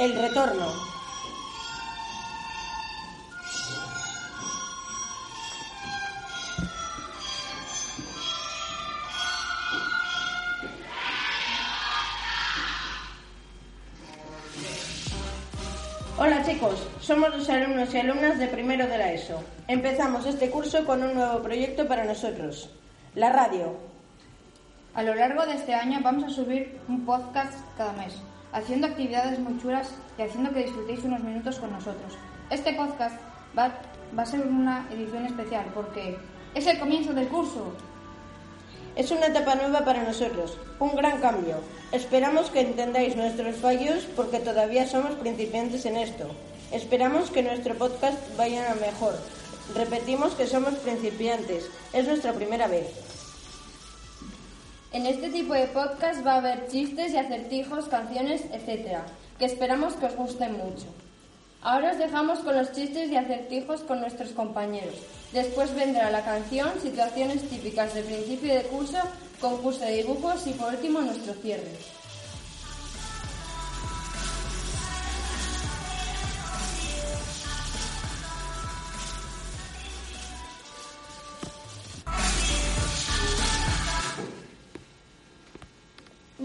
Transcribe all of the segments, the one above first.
El retorno. Hola chicos, somos los alumnos y alumnas de primero de la ESO. Empezamos este curso con un nuevo proyecto para nosotros, la radio. A lo largo de este año vamos a subir un podcast cada mes, haciendo actividades muy chulas y haciendo que disfrutéis unos minutos con nosotros. Este podcast va, a ser una edición especial porque es el comienzo del curso. Es una etapa nueva para nosotros, un gran cambio. Esperamos que entendáis nuestros fallos porque todavía somos principiantes en esto. Esperamos que nuestro podcast vaya a mejor. Repetimos que somos principiantes, es nuestra primera vez. En este tipo de podcast va a haber chistes y acertijos, canciones, etc., que esperamos que os gusten mucho. Ahora os dejamos con los chistes y acertijos con nuestros compañeros. Después vendrá la canción, situaciones típicas de principio de curso, concurso de dibujos y por último nuestro cierre.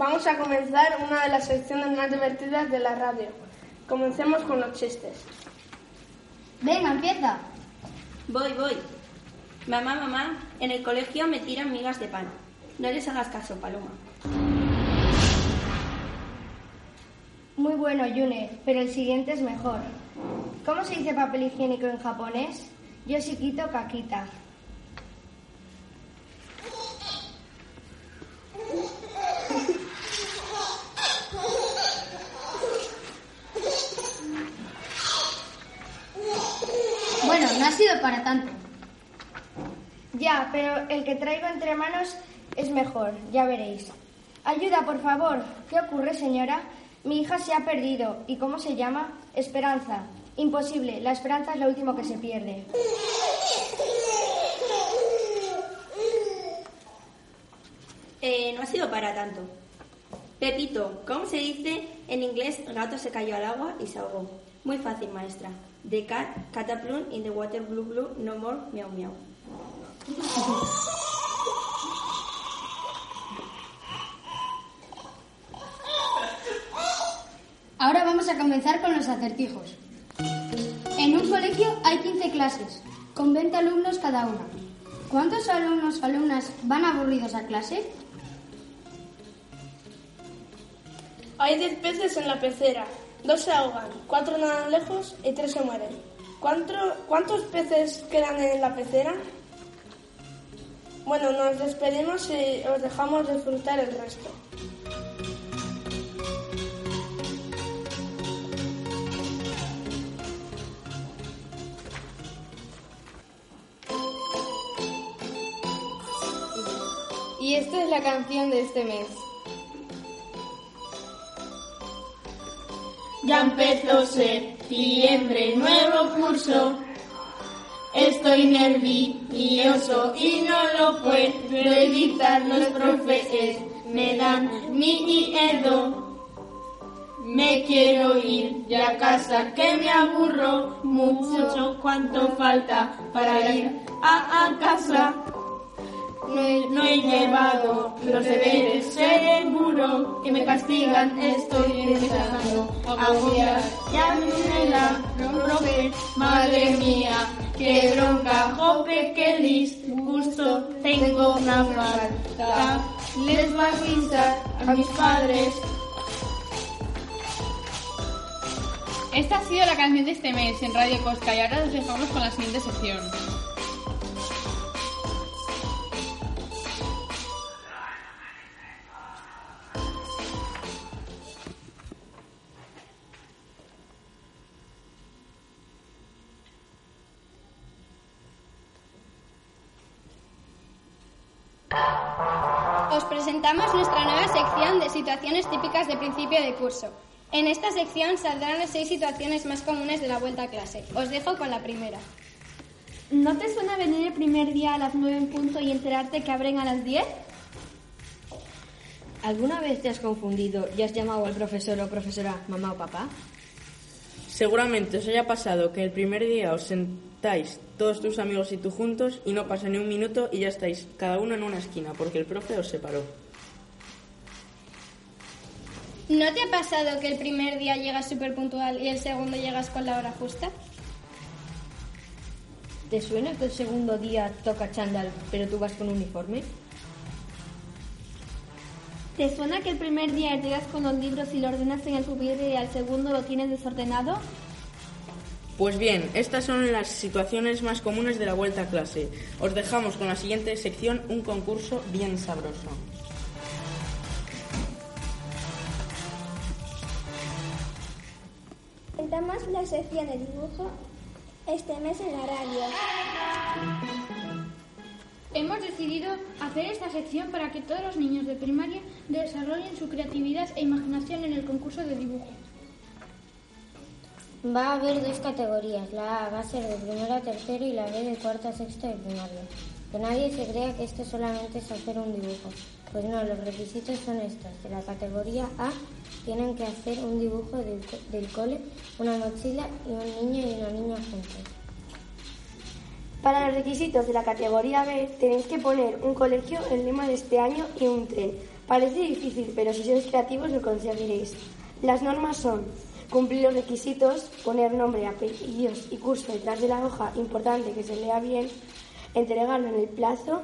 Vamos a comenzar una de las secciones más divertidas de la radio. Comencemos con los chistes. Venga, empieza. Voy, voy. Mamá, mamá, en el colegio me tiran migas de pan. No les hagas caso, Paloma. Muy bueno, Yune, pero el siguiente es mejor. ¿Cómo se dice papel higiénico en japonés? Yoshikito kakita. Bueno, no ha sido para tanto. Ya, pero el que traigo entre manos es mejor, ya veréis. Ayuda, por favor. ¿Qué ocurre, señora? Mi hija se ha perdido. ¿Y cómo se llama? Esperanza. Imposible, la esperanza es lo último que se pierde. Eh, no ha sido para tanto. Pepito, ¿cómo se dice en inglés gato se cayó al agua y se ahogó? Muy fácil, maestra. The cat cataplum in the water blue blue no more miau miau. Ahora vamos a comenzar con los acertijos. En un colegio hay 15 clases, con 20 alumnos cada una. ¿Cuántos alumnos o alumnas van aburridos a clase? Hay 10 peces en la pecera. Dos se ahogan, cuatro nadan lejos y tres se mueren. ¿Cuánto- ¿Cuántos peces quedan en la pecera? Bueno, nos despedimos y os dejamos disfrutar el resto. Y esta es la canción de este mes. Ya empezó septiembre, nuevo curso. Estoy nervioso y no lo puedo evitar. Los profes me dan miedo. Me quiero ir ya a casa, que me aburro mucho. ¿Cuánto falta para ir a, a casa? No he, no he llevado los deberes, seguro que me castigan. Estoy empezando a odiar. Ya me la profe, madre mía, qué bronca, jope, qué disgusto. Tengo una falta, les va a avisar a mis padres. Esta ha sido la canción de este mes en Radio Cosca y ahora nos dejamos con la siguiente sección. Os presentamos nuestra nueva sección de situaciones típicas de principio de curso. En esta sección saldrán las seis situaciones más comunes de la vuelta a clase. Os dejo con la primera. ¿No te suena venir el primer día a las nueve en punto y enterarte que abren a las diez? ¿Alguna vez te has confundido y has llamado al profesor o profesora mamá o papá? Seguramente os haya pasado que el primer día os sentáis todos tus amigos y tú juntos y no pasa ni un minuto y ya estáis cada uno en una esquina porque el profe os separó. ¿No te ha pasado que el primer día llegas súper puntual y el segundo llegas con la hora justa? ¿Te suena que el segundo día toca chándal pero tú vas con uniforme? ¿Te suena que el primer día llegas con los libros y lo ordenas en el pupitre y al segundo lo tienes desordenado? Pues bien, estas son las situaciones más comunes de la vuelta a clase. Os dejamos con la siguiente sección un concurso bien sabroso. Presentamos la sección de dibujo este mes en la radio. Hemos decidido hacer esta sección para que todos los niños de primaria desarrollen su creatividad e imaginación en el concurso de dibujo. Va a haber dos categorías, la A va a ser de primero a tercero y la B de cuarto a sexto de primaria. Que nadie se crea que esto solamente es hacer un dibujo. Pues no, los requisitos son estos. De la categoría A tienen que hacer un dibujo del, del cole, una mochila y un niño y una niña juntos. Para los requisitos de la categoría B tenéis que poner un colegio, el lema de este año y un tren. Parece difícil, pero si sois creativos lo conseguiréis. Las normas son cumplir los requisitos, poner nombre, apellidos y curso detrás de la hoja, importante que se lea bien, entregarlo en el plazo,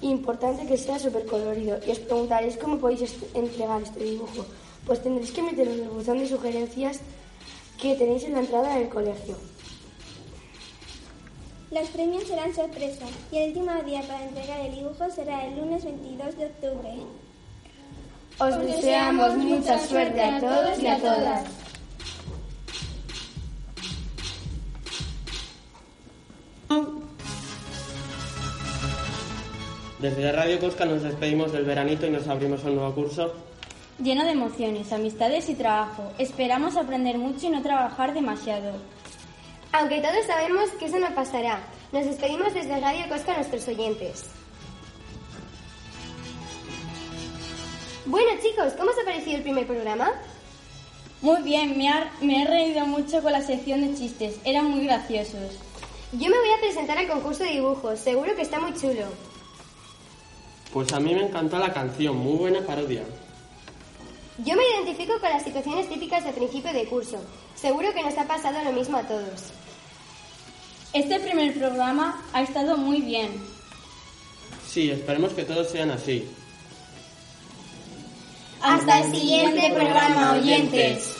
importante que sea súper colorido. Y os preguntaréis cómo podéis entregar este dibujo. Pues tendréis que meterlo en el de sugerencias que tenéis en la entrada del colegio. Los premios serán sorpresa y el último día para entregar el dibujo será el lunes 22 de octubre. Os deseamos mucha suerte a todos y a todas. Desde Radio Cosca nos despedimos del veranito y nos abrimos un nuevo curso. Lleno de emociones, amistades y trabajo. Esperamos aprender mucho y no trabajar demasiado. Aunque todos sabemos que eso no pasará, nos despedimos desde Radio Cosca a nuestros oyentes. Bueno chicos, ¿cómo os ha parecido el primer programa? Muy bien, me, ha, me he reído mucho con la sección de chistes, eran muy graciosos. Yo me voy a presentar al concurso de dibujos, seguro que está muy chulo. Pues a mí me encantó la canción, muy buena parodia. Yo me identifico con las situaciones típicas de principio de curso. Seguro que nos ha pasado lo mismo a todos. Este primer programa ha estado muy bien. Sí, esperemos que todos sean así. Hasta el siguiente programa, oyentes.